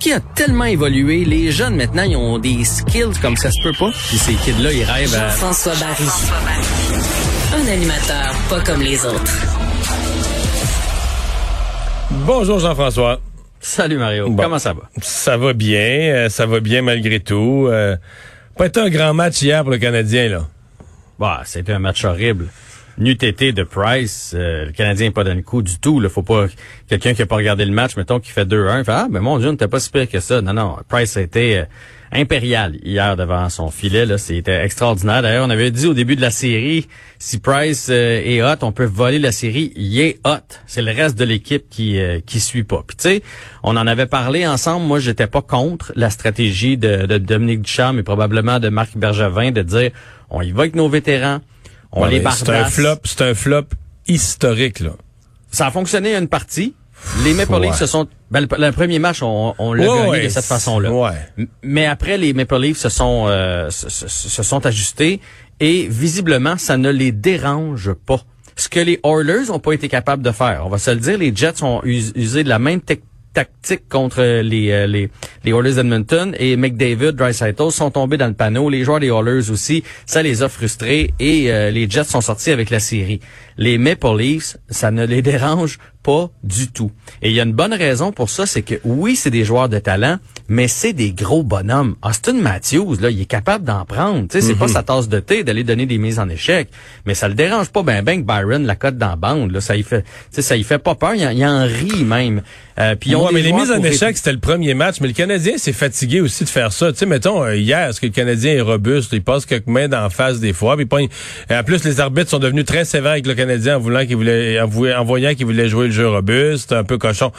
qui a tellement évolué? Les jeunes, maintenant, ils ont des skills comme ça se peut pas. Puis ces kids-là, ils rêvent à... Jean-François Barry. Un animateur pas comme les autres. Bonjour Jean-François. Salut Mario, Bon. comment ça va? Ça va bien, euh, ça va bien malgré tout. Euh, pas été un grand match hier pour le Canadien, là. Bah, c'était un match horrible. Nu TT de Price, euh, le Canadien n'est pas dans le coup du tout. Là, faut pas quelqu'un qui a pas regardé le match, mettons, qui fait 2-1, fait ah ben mon Dieu, t'es pas si pire que ça. Non, non, Price a été euh, impérial hier devant son filet. Là, c'était extraordinaire. D'ailleurs, on avait dit au début de la série, si Price euh, est hot, on peut voler la série. Il est hot. C'est le reste de l'équipe qui qui suit pas. Puis tu sais, on en avait parlé ensemble. Moi, j'étais pas contre la stratégie de, de Dominique Ducharme et probablement de Marc Bergevin de dire on y va avec nos vétérans. On Ouais, les c'est un flop, c'est un flop historique, là. Ça a fonctionné une partie. Les Maple Ouais. Leafs se sont... Ben, le, le premier match, on, on l'a Ouais, gagné de cette façon-là. Mais après, les Maple Leafs se sont, euh, se, se- se sont ajustés et visiblement, ça ne les dérange pas. Ce que les Oilers ont pas été capables de faire. On va se le dire, les Jets ont us- usé de la même tec- tactique contre les, euh, les, les Oilers d'Edmonton et McDavid, Dreisaitl sont tombés dans le panneau. Les joueurs des Oilers aussi, ça les a frustrés et euh, les Jets sont sortis avec la série. Les Maple Leafs, ça ne les dérange pas du tout. Et il y a une bonne raison pour ça, c'est que oui, c'est des joueurs de talent, mais c'est des gros bonhommes. Austin Matthews, là, il est capable d'en prendre. Tu sais, c'est pas sa tasse de thé d'aller donner des mises en échec, mais ça le dérange pas ben ben que Byron la cote dans la bande. Là, ça y fait, ça y fait pas peur. Il, en- il en rit même. Euh, puis Ouais, mais les mises en échec, c'était le premier match, mais le Canadien s'est fatigué aussi de faire ça. Tu sais, mettons, euh, hier, est-ce que le Canadien est robuste? Il passe quelques mains d'en face des fois. Puis en plus, les arbitres sont devenus très sévères avec le Canadien en voulant qu'il voulait, en, voyant qu'il voulait jouer le jeu robuste, un peu cochon.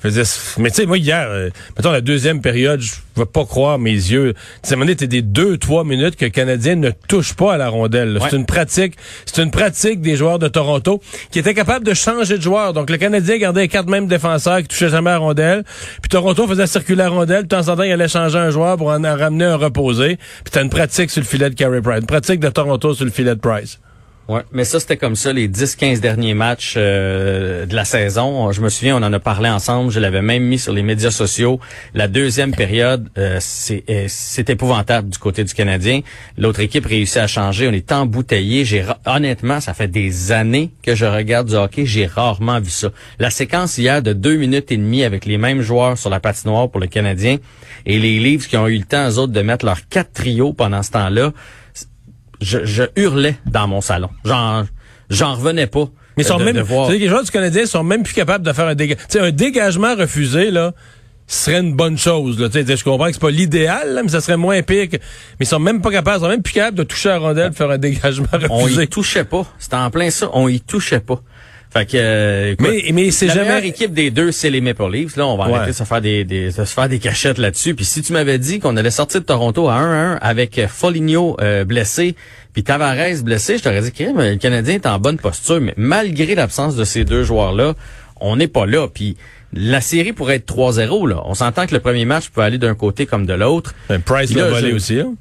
Faisais, mais tu sais, moi, hier, euh, mettons, la deuxième période, je ne vais pas croire mes yeux. Moment donné, t'es des deux, trois minutes que le Canadien ne touche pas à la rondelle. Ouais. C'est une pratique, c'est une pratique des joueurs de Toronto qui étaient capables de changer de joueur. Donc, le Canadien gardait les quatre mêmes défenseurs qui touchaient jamais à la rondelle. Puis Toronto faisait circuler la rondelle. De temps en temps, il allait changer un joueur pour en, en ramener un reposé. Puis t'as une pratique sur le filet de Carey Price. Une pratique de Toronto sur le filet de Price. Ouais, mais ça c'était comme ça les 10-15 derniers matchs euh, de la saison. Je me souviens, on en a parlé ensemble. Je l'avais même mis sur les médias sociaux. La deuxième période, euh, c'est euh, épouvantable du côté du Canadien. L'autre équipe réussit à changer. On est embouteillé. J'ai honnêtement, ça fait des années que je regarde du hockey. J'ai rarement vu ça. La séquence hier de deux minutes et demie avec les mêmes joueurs sur la patinoire pour le Canadien et les Leafs qui ont eu le temps eux autres de mettre leurs quatre trios pendant ce temps-là je, je hurlais dans mon salon. J'en, j'en revenais pas. Mais ils sont de- même, de voir. les joueurs du Canadien sont même plus capables de faire un dégagement. Tu sais, un dégagement refusé, là, serait une bonne chose, là. Tu sais, je comprends que c'est pas l'idéal, là, mais ça serait moins pire que, mais ils sont même pas capables, ils sont même plus capables de toucher la rondelle, de faire un dégagement On refusé. y touchait pas. C'était en plein ça. On y touchait pas. Fait que, euh, écoute, Mais- mais c'est la jamais- meilleure équipe des deux, c'est les Maple Leafs. Là, on va Ouais. arrêter de se faire des, des- de se faire des cachettes là-dessus. Puis si tu m'avais dit qu'on allait sortir de Toronto à 1-1 avec Foligno euh, blessé, puis Tavares blessé, je t'aurais dit que le Canadien est en bonne posture. Mais malgré l'absence de ces deux joueurs-là, on n'est pas là. Puis la série pourrait être 3-0. Là. On s'entend que le premier match peut aller d'un côté comme de l'autre. Ben, Price l'a volé aussi, hein.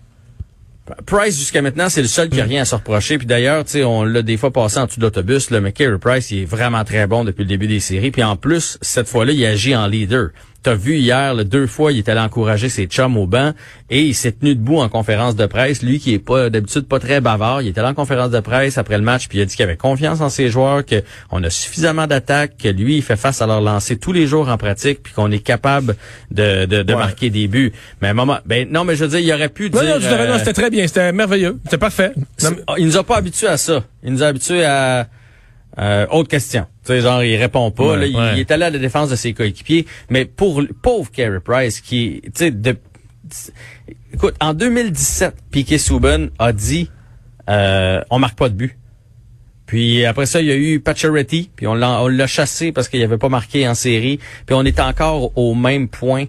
Price, jusqu'à maintenant, c'est le seul qui a rien à se reprocher. Puis d'ailleurs, tu sais, on l'a des fois passé en dessous de l'autobus. Le Carey Price, il est vraiment très bon depuis le début des séries. Puis en plus, cette fois-là, il agit en leader. T'as vu hier, là, deux fois, il est allé encourager ses chums au banc et il s'est tenu debout en conférence de presse. Lui qui est pas d'habitude pas très bavard, il est allé en conférence de presse après le match puis il a dit qu'il avait confiance en ses joueurs, que on a suffisamment d'attaques, que lui il fait face à leur lancer tous les jours en pratique puis qu'on est capable de, de, de Ouais. marquer des buts. Mais à un moment, ben non, mais je veux dire, il aurait pu Non, dire. non, c'était très bien, c'était merveilleux, c'était parfait. Non, mais- Il nous a pas habitués à ça. Il nous a habitués à euh, autre question. Tu sais, genre, il répond pas. Ouais, là, il, ouais. il est allé à la défense de ses coéquipiers. Mais pour le pauvre Carey Price, qui, tu sais, de, écoute, en 2017, Piquet Souben a dit, euh, on marque pas de but. Puis après ça, il y a eu Pacioretty, puis on l'a, on l'a chassé parce qu'il avait pas marqué en série. Puis on est encore au même point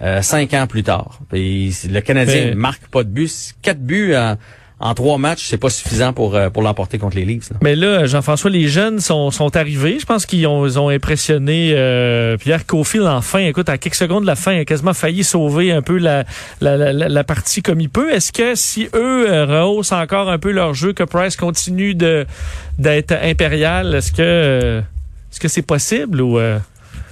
euh, cinq ans plus tard. Puis le Canadien Mais- marque pas de but. Quatre buts en, en trois matchs, c'est pas suffisant pour euh, pour l'emporter contre les Leafs. Mais là, Jean-François, les jeunes sont, sont arrivés. Je pense qu'ils ont, impressionné euh, Pierre Cofield enfin. Écoute, à quelques secondes de la fin, il a quasiment failli sauver un peu la, la, partie comme il peut. Est-ce que si eux euh, rehaussent encore un peu leur jeu, que Price continue de d'être impérial, est-ce que euh, est-ce que c'est possible ou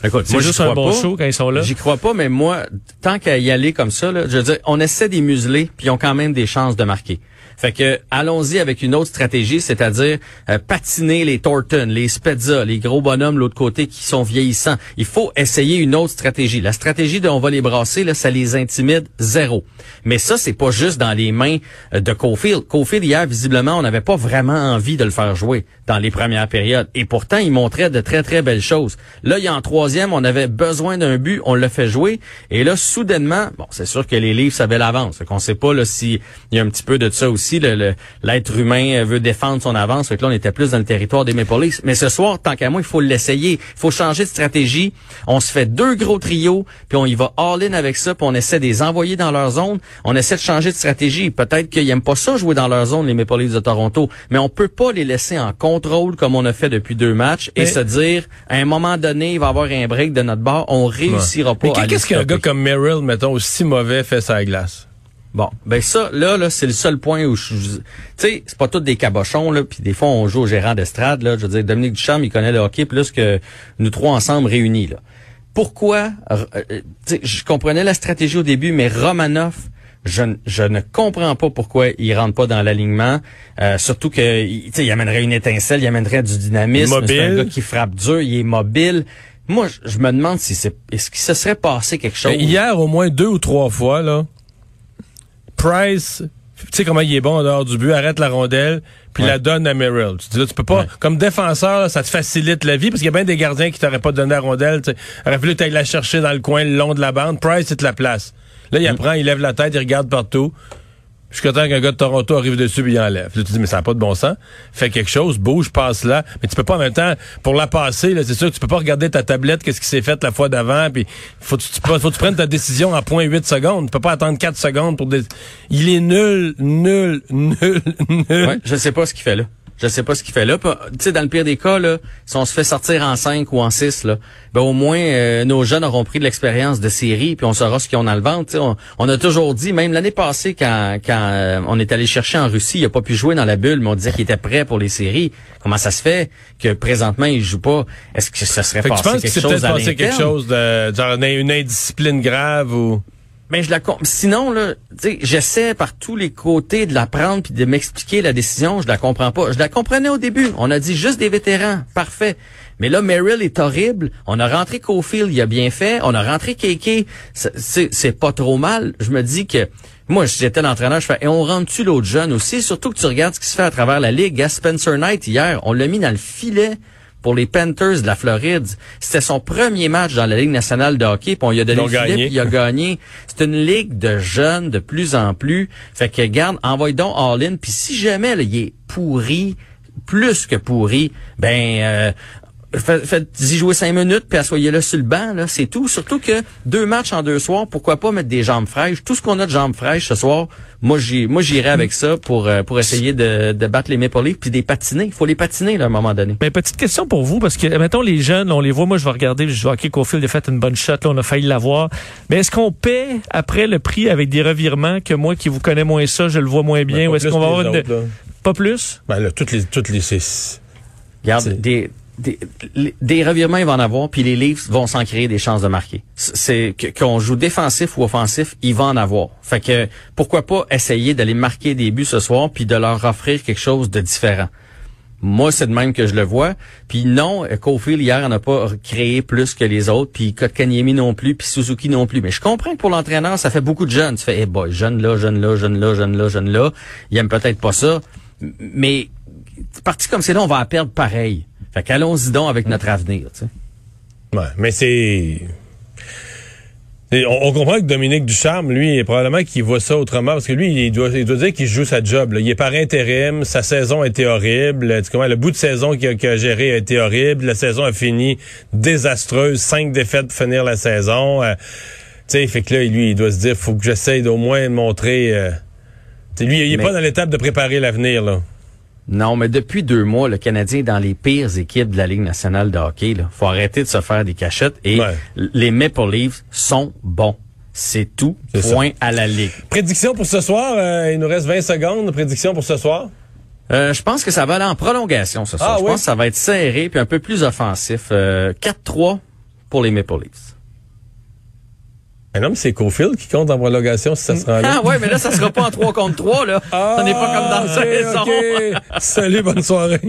Écoute, C'est juste un bon pas. show quand ils sont là. J'y crois pas, mais moi, tant qu'à y aller comme ça, là, je veux dire, on essaie des muselés, puis ils ont quand même des chances de marquer. Fait que allons-y avec une autre stratégie, c'est-à-dire euh, patiner les Thornton, les Spezza, les gros bonhommes de l'autre côté qui sont vieillissants. Il faut essayer une autre stratégie. La stratégie de on va les brasser, là, ça les intimide zéro. Mais ça, c'est pas juste dans les mains euh, de Cofield. Cofield hier, visiblement, on n'avait pas vraiment envie de le faire jouer dans les premières périodes. Et pourtant, il montrait de très très belles choses. Là, il y a en troisième, on avait besoin d'un but, on l'a fait jouer. Et là, soudainement, bon, c'est sûr que les livres savaient l'avance. Qu'on sait pas là s'il y a un petit peu de ça aussi. le- le- L'être humain veut défendre son avance. Que là, on était plus dans le territoire des Maple Leafs. Mais ce soir, tant qu'à moi, il faut l'essayer. Il faut changer de stratégie. On se fait deux gros trios, puis on y va all-in avec ça, puis on essaie de les envoyer dans leur zone. On essaie de changer de stratégie. Peut-être qu'ils aiment pas ça jouer dans leur zone, les Maple Leafs de Toronto. Mais on peut pas les laisser en contrôle comme on a fait depuis deux matchs et Mais- se dire, à un moment donné, il va y avoir un break de notre bord. On réussira pas Mais qu'est-ce qu'un gars comme Merrill, mettons, aussi mauvais fait sa glace? Bon, ben ça, là, là, c'est le seul point où je, je- tu sais, c'est pas tous des cabochons là, puis des fois on joue au gérant d'estrade là. Je veux dire, Dominique Ducharme, il connaît le hockey plus que nous trois ensemble réunis là. Pourquoi euh, je comprenais la stratégie au début, mais Romanov, je, ne- je ne comprends pas pourquoi il rentre pas dans l'alignement. Euh, surtout que, il- tu sais, il amènerait une étincelle, il amènerait du dynamisme. Mobile. C'est un gars qui frappe dur, il est mobile. Moi, je, je me demande si c'est, est-ce qu'il se serait passé quelque chose? Ben, Hier, au moins deux ou trois fois, là, Price, tu sais comment il est bon en dehors du but, arrête la rondelle, puis Ouais. la donne à Merrill. Tu dis là, tu peux pas, Ouais. comme défenseur, là, ça te facilite la vie, parce qu'il y a bien des gardiens qui t'auraient pas donné la rondelle, tu que t'ailles la chercher dans le coin le long de la bande. Price, c'est la place. Là, Mm. il apprend, il lève la tête, il regarde partout. Jusqu'à temps qu'un gars de Toronto arrive dessus puis il enlève. Là, tu dis, mais ça n'a pas de bon sens. Fais quelque chose, bouge, passe là. Mais tu peux pas en même temps, pour la passer, c'est sûr que tu peux pas regarder ta tablette, qu'est-ce qui s'est fait la fois d'avant, puis faut que tu, faut tu prennes ta décision en 0.8 secondes. Tu peux pas attendre 4 secondes pour... Des... Il est nul, nul, nul, nul. Ouais, je sais pas ce qu'il fait là. Je sais pas ce qu'il fait là. Tu sais, dans le pire des cas, là, si on se fait sortir en 5 ou en 6, là, ben au moins euh, nos jeunes auront pris de l'expérience de série, puis on saura ce qu'ils ont dans le ventre. On, on a toujours dit, même l'année passée, quand, quand euh, on est allé chercher en Russie, il a pas pu jouer dans la bulle, mais on disait qu'il était prêt pour les séries. Comment ça se fait que présentement il joue pas? Est-ce que ça serait Fait que tu passé penses que quelque c'est chose à passé quelque chose de genre une indiscipline grave ou... Mais je la sinon là, j'essaie par tous les côtés de la prendre puis de m'expliquer la décision, je la comprends pas. Je la comprenais au début. On a dit juste des vétérans, parfait. Mais là Merrill est horrible. On a rentré Cofield, il a bien fait. On a rentré Keke, C'est- pas trop mal. Je me dis que moi, j'étais l'entraîneur, je fais et on rentre-tu l'autre jeune aussi, surtout que tu regardes ce qui se fait à travers la ligue. Gars, Spencer Knight hier, on l'a mis dans le filet pour les Panthers de la Floride. C'était son premier match dans la Ligue nationale de hockey, puis on lui a donné le filet, gagné. puis il a gagné. C'est une ligue de jeunes de plus en plus. Fait que garde, envoie donc all-in. Puis si jamais là, il est pourri, plus que pourri, ben euh, faites-y jouer cinq minutes, puis assoyez-le sur le banc, là, c'est tout. Surtout que deux matchs en deux soirs, pourquoi pas mettre des jambes fraîches? Tout ce qu'on a de jambes fraîches ce soir, moi j'y, moi j'irai avec ça pour euh, pour essayer de, de battre les Maple Leafs puis des patiner. Il faut les patiner là, à un moment donné. Ben, petite question pour vous, parce que, mettons, les jeunes, là, on les voit, moi, je vais regarder, je vois, OK, Cofield a fait une bonne shot, là, on a failli l'avoir. Mais est-ce qu'on paie après le prix avec des revirements que moi, qui vous connais moins ça, je le vois moins bien, Ben, ou pas est-ce qu'on va avoir une... autres. Pas plus? Ben là, toutes les... Toutes les c'est- Regarde, C'est- des, des, des revirements, il va en avoir, puis les Leafs vont s'en créer des chances de marquer. C'est qu'on joue défensif ou offensif, il va en avoir. Fait que pourquoi pas essayer d'aller marquer des buts ce soir, puis de leur offrir quelque chose de différent. Moi, c'est de même que je le vois. Puis non, euh, Cofield hier en a pas créé plus que les autres, puis Kotkaniemi non plus, puis Suzuki non plus. Mais je comprends que pour l'entraîneur, ça fait beaucoup de jeunes. Tu fais, eh boy, jeune là, jeune là, jeune là, jeune là, jeune là. Il aime peut-être pas ça, mais parti comme c'est là, on va perdre pareil. Fait qu'allons-y donc avec notre avenir. Tu sais. Ouais, mais c'est... On, on comprend que Dominique Ducharme, lui, probablement qu'il voit ça autrement, parce que lui, il doit, il doit dire qu'il joue sa job. là. Il est par intérim, sa saison a été horrible. Tu comprends, le bout de saison qu'il a, géré a été horrible. La saison a fini désastreuse, cinq défaites pour finir la saison. Euh, tu sais, fait que là, lui, il doit se dire, faut que j'essaye d'au moins montrer... euh, tu sais, lui, il est Mais- pas dans l'étape de préparer l'avenir, là. Non, mais depuis deux mois, le Canadien est dans les pires équipes de la Ligue nationale de hockey. Là. faut arrêter de se faire des cachettes. Et Ouais. les Maple Leafs sont bons. C'est tout. Point à la Ligue. Prédiction pour ce soir, euh, il nous reste 20 secondes. Prédiction pour ce soir? Euh, je pense que ça va aller en prolongation ce soir. Ah, je oui? pense que ça va être serré puis un peu plus offensif. Euh, 4-3 pour les Maple Leafs. Un homme, c'est Cofield qui compte en prolongation si ça se rend là. Ah ouais, mais là, ça sera pas en 3 contre 3, là. Ah, ça n'est pas comme dans la ok, saison. ok. Salut, bonne soirée.